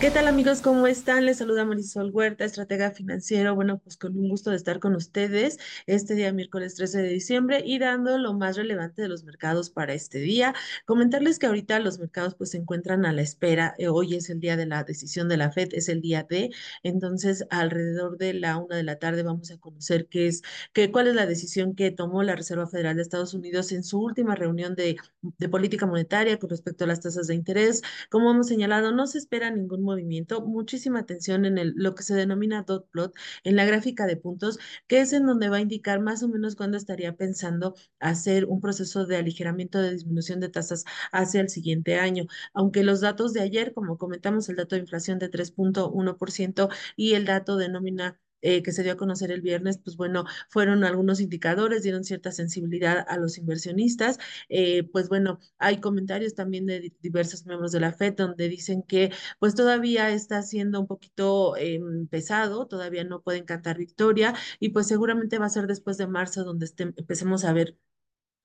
¿Qué tal amigos? ¿Cómo están? Les saluda Marisol Huerta, estratega financiero. Bueno, pues con un gusto de estar con ustedes este día miércoles 13 de diciembre y dando lo más relevante de los mercados para este día. Comentarles que ahorita los mercados pues se encuentran a la espera. Eh, Hoy es el día de la decisión de la FED, es el día D. Entonces, alrededor de la una de la tarde vamos a conocer qué es, qué, cuál es la decisión que tomó la Reserva Federal de Estados Unidos en su última reunión de, de política monetaria con respecto a las tasas de interés. Como hemos señalado, no se espera ningún movimiento, muchísima atención en lo que se denomina dot plot, en la gráfica de puntos, que es en donde va a indicar más o menos cuándo estaría pensando hacer un proceso de aligeramiento de disminución de tasas hacia el siguiente año. Aunque los datos de ayer, como comentamos, el dato de inflación de tres punto uno por ciento y el dato de nómina eh, que se dio a conocer el viernes, pues bueno, fueron algunos indicadores, dieron cierta sensibilidad a los inversionistas. Eh, pues bueno, hay comentarios también de di- diversos miembros de la FED donde dicen que pues todavía está siendo un poquito eh, pesado, todavía no pueden cantar victoria y pues seguramente va a ser después de marzo donde este- empecemos a ver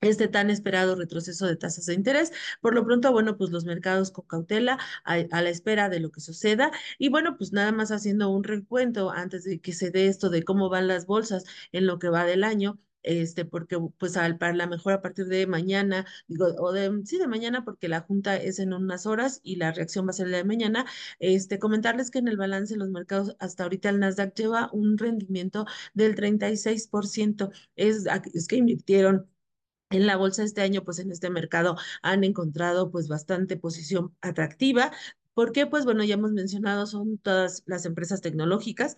este tan esperado retroceso de tasas de interés. Por lo pronto, bueno, pues los mercados con cautela a, la espera de lo que suceda. Y bueno, pues nada más haciendo un recuento antes de que se dé esto de cómo van las bolsas en lo que va del año. Este, porque pues al, para la mejor a partir de mañana, digo, o de, sí, de mañana, porque la junta es en unas horas y la reacción va a ser la de mañana, este, comentarles que en el balance de los mercados, hasta ahorita el Nasdaq lleva un rendimiento del 36%, es, es que invirtieron en la bolsa este año, pues en este mercado han encontrado pues bastante posición atractiva. porque Pues bueno, ya hemos mencionado, son todas las empresas tecnológicas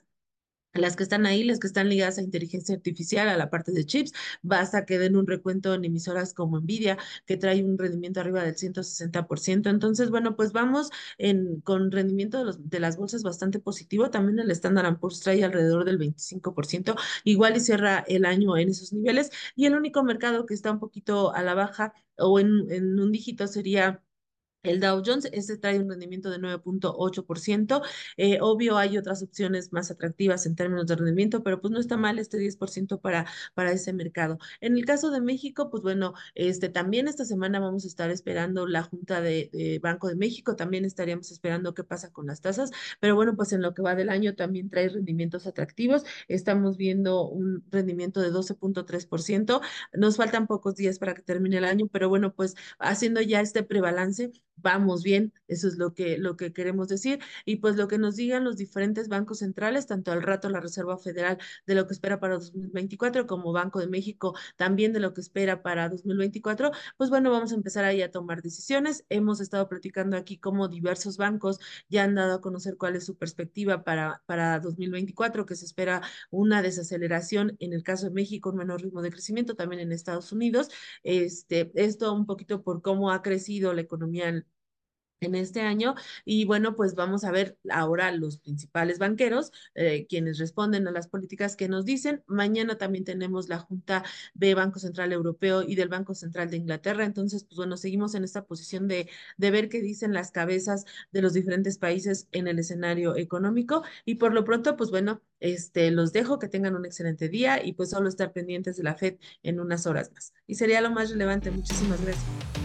las que están ahí, las que están ligadas a inteligencia artificial, a la parte de chips, basta que den un recuento en emisoras como Nvidia, que trae un rendimiento arriba del 160%. Entonces, bueno, pues vamos con rendimiento de, los, de las bolsas bastante positivo. También el Standard Poor's trae alrededor del 25%, igual y cierra el año en esos niveles. Y el único mercado que está un poquito a la baja o en un dígito sería el Dow Jones, este trae un rendimiento de 9.8%. Eh, obvio, hay otras opciones más atractivas en términos de rendimiento, pero pues no está mal este 10% para, para ese mercado. En el caso de México, pues bueno, este, también esta semana vamos a estar esperando la Junta de, de Banco de México, también estaríamos esperando qué pasa con las tasas, pero bueno, pues en lo que va del año también trae rendimientos atractivos. Estamos viendo un rendimiento de 12.3%. Nos faltan pocos días para que termine el año, pero bueno, pues haciendo ya este prebalance vamos bien, eso es lo que, lo que queremos decir, y pues lo que nos digan los diferentes bancos centrales, tanto al rato la Reserva Federal de lo que espera para 2024 como Banco de México también de lo que espera para 2024, pues bueno, vamos a empezar ahí a tomar decisiones. Hemos estado platicando aquí cómo diversos bancos ya han dado a conocer cuál es su perspectiva para, para 2024, que se espera una desaceleración en el caso de México, un menor ritmo de crecimiento, también en Estados Unidos. Este, esto un poquito por cómo ha crecido la economía en este año. Y bueno, pues vamos a ver ahora los principales banqueros, eh, quienes responden a las políticas que nos dicen. Mañana también tenemos la Junta de Banco Central Europeo y del Banco Central de Inglaterra. Entonces, pues bueno, seguimos en esta posición de, de ver qué dicen las cabezas de los diferentes países en el escenario económico. Y por lo pronto, pues bueno, este, los dejo, que tengan un excelente día y pues solo estar pendientes de la FED en unas horas más. Y sería lo más relevante. Muchísimas gracias.